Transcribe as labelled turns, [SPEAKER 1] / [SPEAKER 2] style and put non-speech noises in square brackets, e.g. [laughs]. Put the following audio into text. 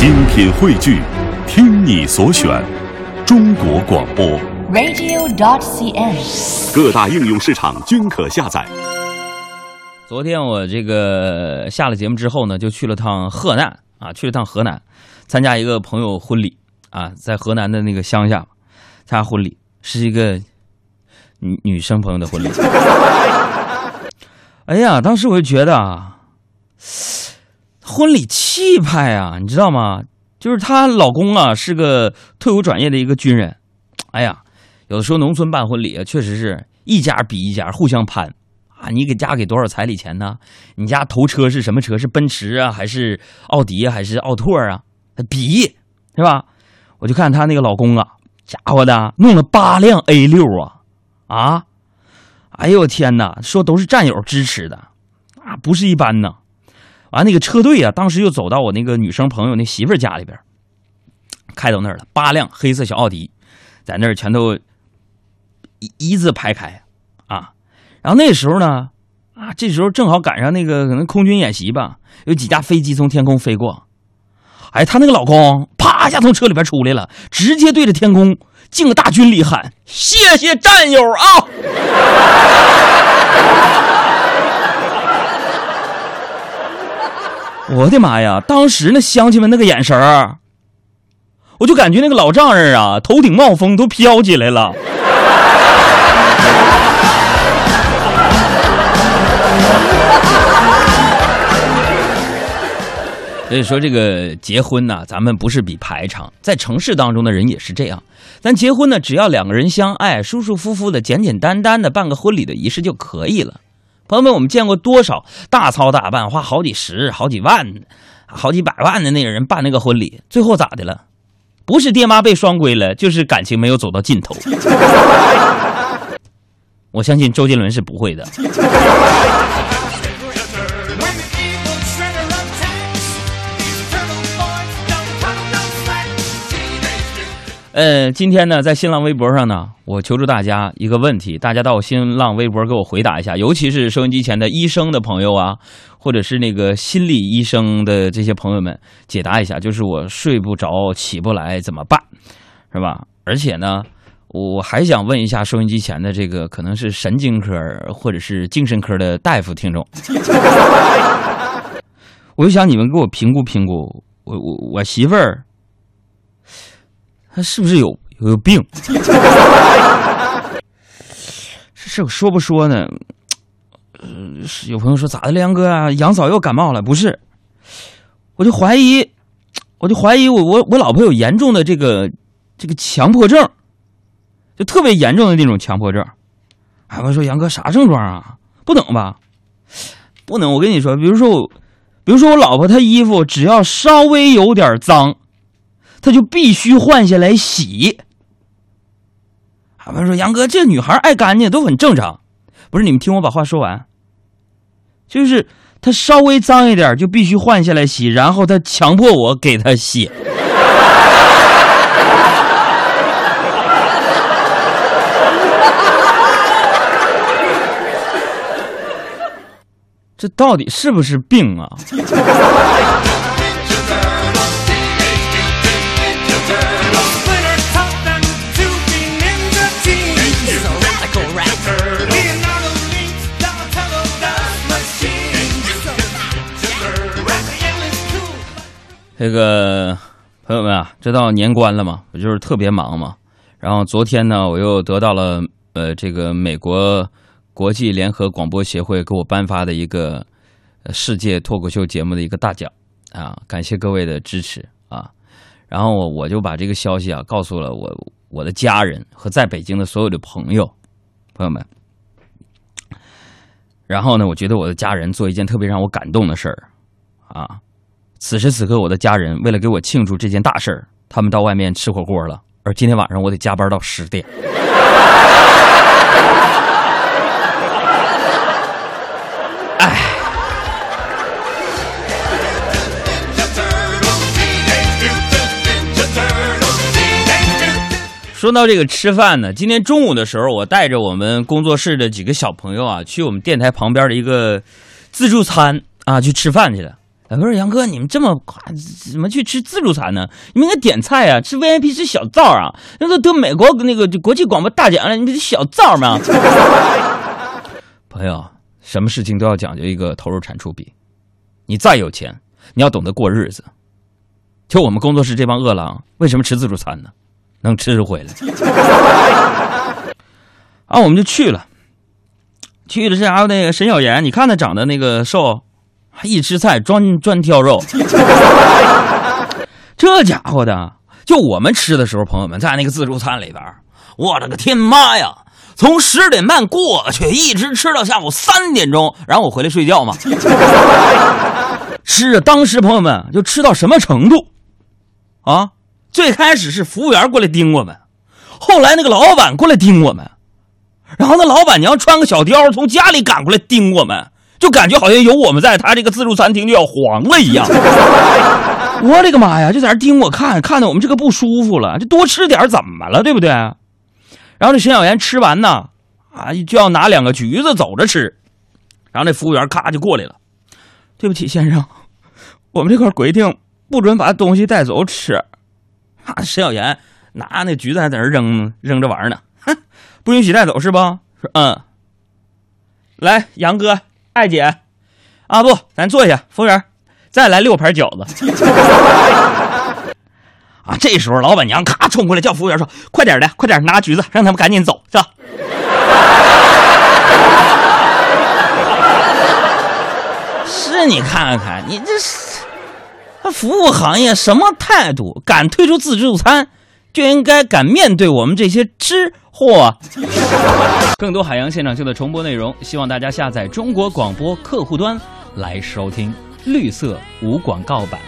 [SPEAKER 1] 精品汇聚，听你所选，中国广播。
[SPEAKER 2] radio.dot.cn，。
[SPEAKER 1] 各大应用市场均可下载。
[SPEAKER 3] 昨天我这个下了节目之后呢，就去了趟河南啊，去了趟河南，参加一个朋友婚礼啊，在河南的那个乡下参加婚礼，是一个女女生朋友的婚礼。哎呀，当时我就觉得啊，婚礼气派啊，你知道吗？就是她老公啊是个退伍转业的一个军人。哎呀，有的时候农村办婚礼啊，确实是一家比一家互相攀。啊，你给家给多少彩礼钱呢？你家头车是什么车？是奔驰啊，还是奥迪啊，还是奥拓啊？比是吧？我就看她那个老公啊，家伙的弄了八辆 A 六啊啊！哎呦我天哪，说都是战友支持的啊，不是一般呐。完那个车队啊，当时就走到我那个女生朋友那媳妇儿家里边，开到那儿了，八辆黑色小奥迪，在那儿全都一一字排开啊。然后那时候呢，啊，这时候正好赶上那个可能空军演习吧，有几架飞机从天空飞过。哎，她那个老公啪一下从车里边出来了，直接对着天空敬个大军礼喊：“谢谢战友啊！”我的妈呀！当时那乡亲们那个眼神儿，我就感觉那个老丈人啊，头顶冒风都飘起来了。[laughs] 所以说，这个结婚呢，咱们不是比排场，在城市当中的人也是这样。咱结婚呢，只要两个人相爱，舒舒服服的、简简单单的办个婚礼的仪式就可以了。朋友们，我们见过多少大操大办，花好几十、好几万、好几百万的那个人办那个婚礼，最后咋的了？不是爹妈被双规了，就是感情没有走到尽头。[laughs] [laughs] [laughs] 我相信周杰伦是不会的。呃，今天呢，在新浪微博上呢，我求助大家一个问题，大家到我新浪微博给我回答一下，尤其是收音机前的医生的朋友啊，或者是那个心理医生的这些朋友们，解答一下，就是我睡不着、起不来怎么办，是吧？而且呢，我还想问一下收音机前的这个可能是神经科或者是精神科的大夫听众，[laughs] 我就想你们给我评估评估，我我我媳妇儿。他是不是有有病？[laughs] 这事说不说呢？呃，有朋友说咋的，杨哥啊，杨嫂又感冒了？不是，我就怀疑，我就怀疑我我我老婆有严重的这个这个强迫症，就特别严重的那种强迫症。哎，我说杨哥啥症状啊？不能吧？不能！我跟你说，比如说我，比如说我老婆她衣服只要稍微有点脏。他就必须换下来洗。他们说：“杨哥，这女孩爱干净都很正常。”不是你们听我把话说完。就是她稍微脏一点就必须换下来洗，然后她强迫我给她洗。这到底是不是病啊？这个朋友们啊，这到年关了嘛，不就是特别忙嘛。然后昨天呢，我又得到了呃这个美国国际联合广播协会给我颁发的一个世界脱口秀节目的一个大奖啊，感谢各位的支持啊。然后我我就把这个消息啊告诉了我我的家人和在北京的所有的朋友朋友们。然后呢，我觉得我的家人做一件特别让我感动的事儿啊。此时此刻，我的家人为了给我庆祝这件大事儿，他们到外面吃火锅了。而今天晚上我得加班到十点。哎，说到这个吃饭呢，今天中午的时候，我带着我们工作室的几个小朋友啊，去我们电台旁边的一个自助餐啊去吃饭去了。哎，不是杨哥，你们这么快怎么去吃自助餐呢？你们应该点菜啊，吃 VIP 吃小灶啊，那都得美国那个国际广播大奖了，你们小灶吗？[laughs] 朋友，什么事情都要讲究一个投入产出比。你再有钱，你要懂得过日子。就我们工作室这帮饿狼，为什么吃自助餐呢？能吃回来。[laughs] 啊，我们就去了。去的这家伙那个沈小岩，你看他长得那个瘦，一吃菜专专挑肉。[laughs] 这家伙的，就我们吃的时候，朋友们在那个自助餐里边，我的个天妈呀！从十点半过去，一直吃到下午三点钟，然后我回来睡觉嘛。[laughs] 吃着，当时朋友们就吃到什么程度啊？最开始是服务员过来盯我们，后来那个老板过来盯我们，然后那老板娘穿个小貂从家里赶过来盯我们，就感觉好像有我们在，他这个自助餐厅就要黄了一样。[laughs] 我的个妈呀！就在那盯我看，看的我们这个不舒服了。这多吃点怎么了？对不对？然后这沈小岩吃完呢，啊，就要拿两个橘子走着吃。然后那服务员咔就过来了，对不起先生，我们这块规定不准把东西带走吃。啊，沈小岩拿那橘子还在那扔扔着玩呢，哼，不允许带走是不？说嗯。来，杨哥、艾姐，啊不，咱坐下。服务员，再来六盘饺子。[laughs] 啊！这时候老板娘咔冲过来叫服务员说：“快点的，快点拿橘子，让他们赶紧走，是吧？” [laughs] 是你看看，你这是，服务行业什么态度？敢推出自助餐，就应该敢面对我们这些吃货。[laughs] 更多海洋现场秀的重播内容，希望大家下载中国广播客户端来收听。绿色无广告版。